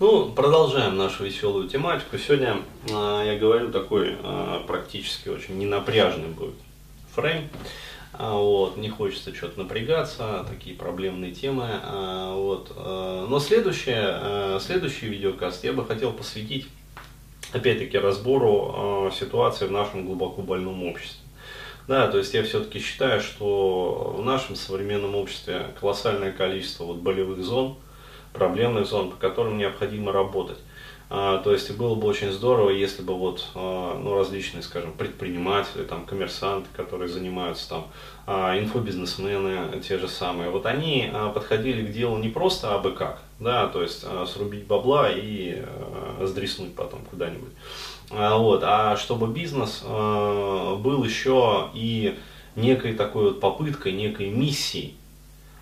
Ну, продолжаем нашу веселую тематику. Сегодня э, я говорю такой э, практически очень ненапряжный будет фрейм. А, вот, не хочется что-то напрягаться, такие проблемные темы. А, вот. А, но следующее, э, следующий видеокаст я бы хотел посвятить, опять-таки, разбору э, ситуации в нашем глубоко больном обществе. Да, то есть я все-таки считаю, что в нашем современном обществе колоссальное количество вот болевых зон – проблемных зон, по которым необходимо работать. А, то есть было бы очень здорово, если бы вот, а, ну, различные, скажем, предприниматели, там, коммерсанты, которые занимаются там, а, инфобизнесмены, те же самые, вот они подходили к делу не просто абы как, да, то есть срубить бабла и сдреснуть потом куда-нибудь, вот, а чтобы бизнес был еще и некой такой вот попыткой, некой миссией, а,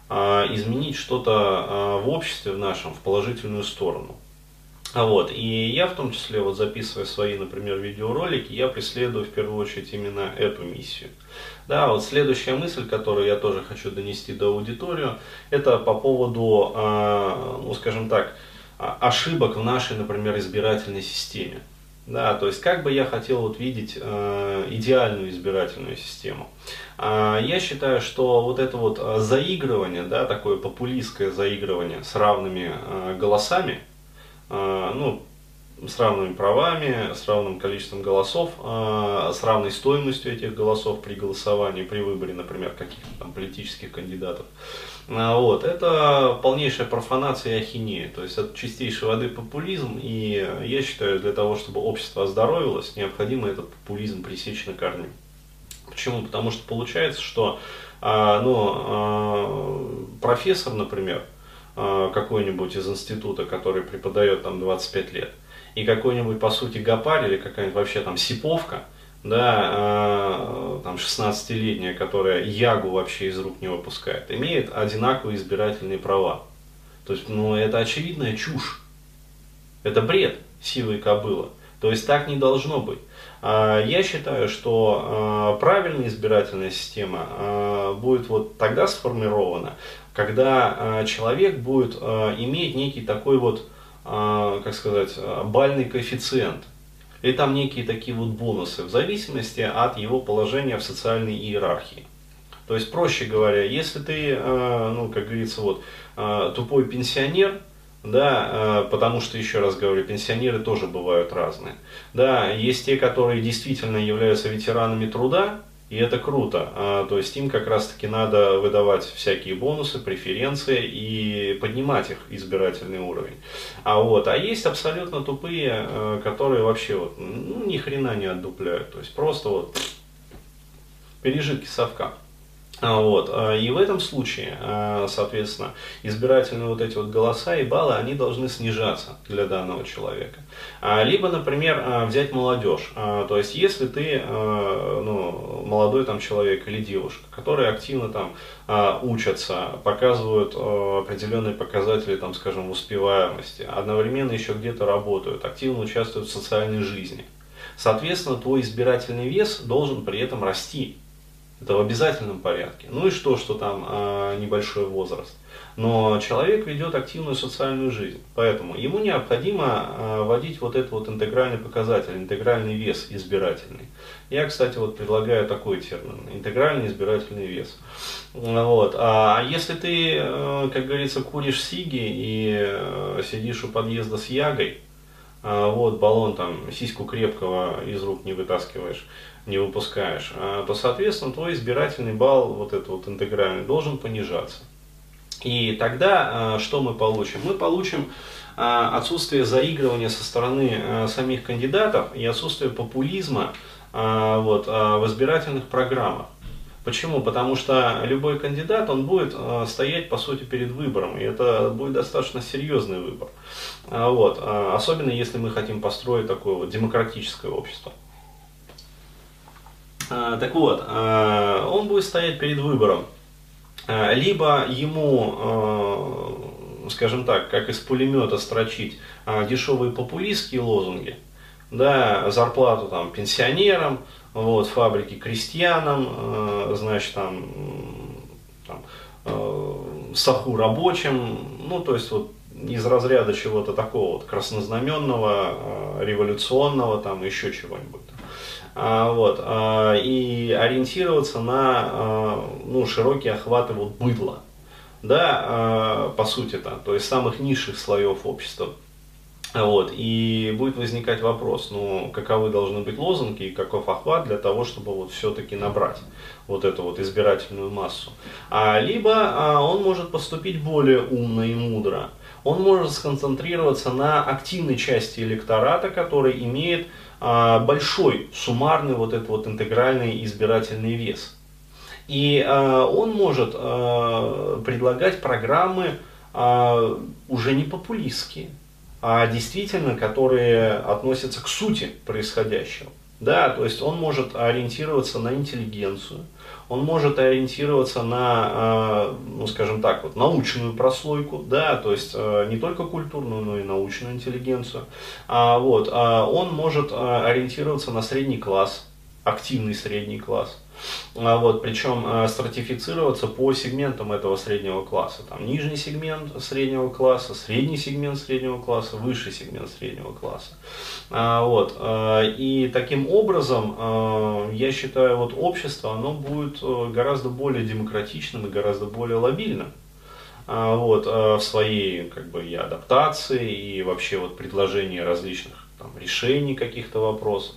изменить что-то а, в обществе в нашем в положительную сторону. А вот, и я в том числе, вот записывая свои, например, видеоролики, я преследую в первую очередь именно эту миссию. Да, вот следующая мысль, которую я тоже хочу донести до аудитории, это по поводу, ну скажем так, ошибок в нашей, например, избирательной системе. Да, то есть как бы я хотел вот видеть э, идеальную избирательную систему. Э, я считаю, что вот это вот э, заигрывание, да, такое популистское заигрывание с равными э, голосами, э, ну, с равными правами, с равным количеством голосов, э, с равной стоимостью этих голосов при голосовании, при выборе, например, каких-то там политических кандидатов. А, вот, это полнейшая профанация и ахинея, то есть это чистейшей воды популизм, и я считаю, для того, чтобы общество оздоровилось, необходимо этот популизм пресечь на корню. Почему? Потому что получается, что а, ну, а, профессор, например, какой-нибудь из института, который преподает там 25 лет, и какой-нибудь, по сути, гопарь или какая-нибудь вообще там сиповка, да, э, там 16-летняя, которая ягу вообще из рук не выпускает, имеет одинаковые избирательные права. То есть, ну, это очевидная чушь. Это бред силы кобыла. То есть так не должно быть. А, я считаю, что а, правильная избирательная система а, будет вот тогда сформирована, когда человек будет иметь некий такой вот, как сказать, бальный коэффициент – или там некие такие вот бонусы в зависимости от его положения в социальной иерархии. То есть, проще говоря, если ты, э, ну, как говорится, вот, э, тупой пенсионер, да, э, потому что, еще раз говорю, пенсионеры тоже бывают разные. Да, есть те, которые действительно являются ветеранами труда, и это круто. А, то есть им как раз-таки надо выдавать всякие бонусы, преференции и поднимать их избирательный уровень. А вот, а есть абсолютно тупые, э, которые вообще вот, ну, ни хрена не отдупляют. То есть просто вот пережитки совка. А, вот. А, и в этом случае, а, соответственно, избирательные вот эти вот голоса и баллы, они должны снижаться для данного человека. Либо, например, взять молодежь. То есть, если ты ну, молодой там человек или девушка, которые активно там учатся, показывают определенные показатели, там, скажем, успеваемости, одновременно еще где-то работают, активно участвуют в социальной жизни. Соответственно, твой избирательный вес должен при этом расти. Это в обязательном порядке. Ну и что, что там э, небольшой возраст. Но человек ведет активную социальную жизнь. Поэтому ему необходимо э, вводить вот этот вот интегральный показатель, интегральный вес избирательный. Я, кстати, вот предлагаю такой термин, интегральный избирательный вес. Вот. А если ты, э, как говорится, куришь сиги и э, сидишь у подъезда с ягой, а, вот, баллон там, сиську крепкого из рук не вытаскиваешь, не выпускаешь, а, то, соответственно, твой избирательный балл, вот этот вот интегральный, должен понижаться. И тогда а, что мы получим? Мы получим отсутствие заигрывания со стороны самих кандидатов и отсутствие популизма вот, в избирательных программах. Почему? Потому что любой кандидат, он будет э, стоять, по сути, перед выбором, и это будет достаточно серьезный выбор. А, вот. А, особенно если мы хотим построить такое вот демократическое общество. А, так вот, он будет стоять перед выбором. Либо ему, скажем так, как из пулемета строчить дешевые популистские лозунги, да, зарплату там пенсионерам, вот, фабрики крестьянам, э, значит, там, там э, саху рабочим, ну, то есть, вот, из разряда чего-то такого вот краснознаменного, революционного, там еще чего-нибудь. А, вот, а, и ориентироваться на а, ну, широкие охваты вот быдла, да, по сути-то, то есть самых низших слоев общества. Вот, и будет возникать вопрос, ну, каковы должны быть лозунги и каков охват для того, чтобы вот все-таки набрать вот эту вот избирательную массу. А, либо а, он может поступить более умно и мудро. Он может сконцентрироваться на активной части электората, который имеет а, большой суммарный вот этот вот интегральный избирательный вес. И а, он может а, предлагать программы уже не популистские, а действительно, которые относятся к сути происходящего. Да, то есть он может ориентироваться на интеллигенцию, он может ориентироваться на, э, ну скажем так, вот, научную прослойку, да, то есть э, не только культурную, но и научную интеллигенцию. А, вот, а он может ориентироваться на средний класс, активный средний класс. А, вот, причем э, стратифицироваться по сегментам этого среднего класса. Там нижний сегмент среднего класса, средний сегмент среднего класса, высший сегмент среднего класса. А, вот, э, и таким образом, э, я считаю, вот общество, оно будет гораздо более демократичным и гораздо более лобильным вот, в своей как бы, и адаптации, и вообще вот предложении различных там, решений каких-то вопросов.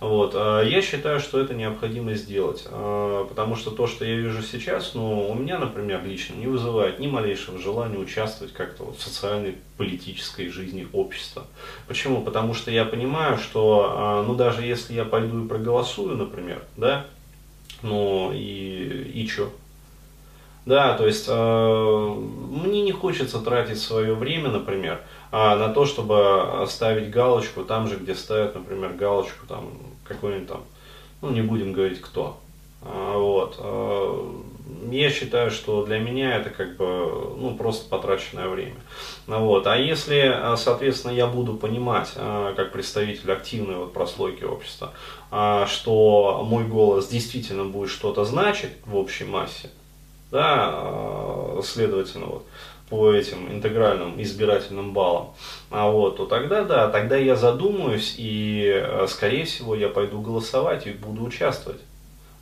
Вот. А я считаю, что это необходимо сделать, а, потому что то, что я вижу сейчас, ну, у меня, например, лично не вызывает ни малейшего желания участвовать как-то в социальной, политической жизни общества. Почему? Потому что я понимаю, что, а, ну, даже если я пойду и проголосую, например, да, ну, и, и что? Да, то есть э, мне не хочется тратить свое время, например, а, на то, чтобы ставить галочку там же, где ставят, например, галочку там какой-нибудь там, ну не будем говорить кто. А, вот. А, я считаю, что для меня это как бы ну, просто потраченное время. Ну, вот. А если, соответственно, я буду понимать, как представитель активной вот прослойки общества, что мой голос действительно будет что-то значить в общей массе, да, следовательно, вот, по этим интегральным избирательным баллам, а вот, то тогда да, тогда я задумаюсь и, а, скорее всего, я пойду голосовать и буду участвовать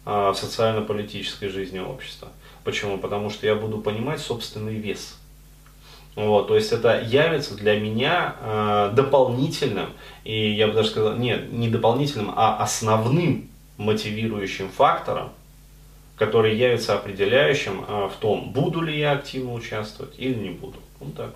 а, в социально-политической жизни общества. Почему? Потому что я буду понимать собственный вес. Вот, то есть это явится для меня э, дополнительным, и я бы даже сказал, нет, не дополнительным, а основным мотивирующим фактором который явится определяющим а, в том, буду ли я активно участвовать или не буду. Вот так.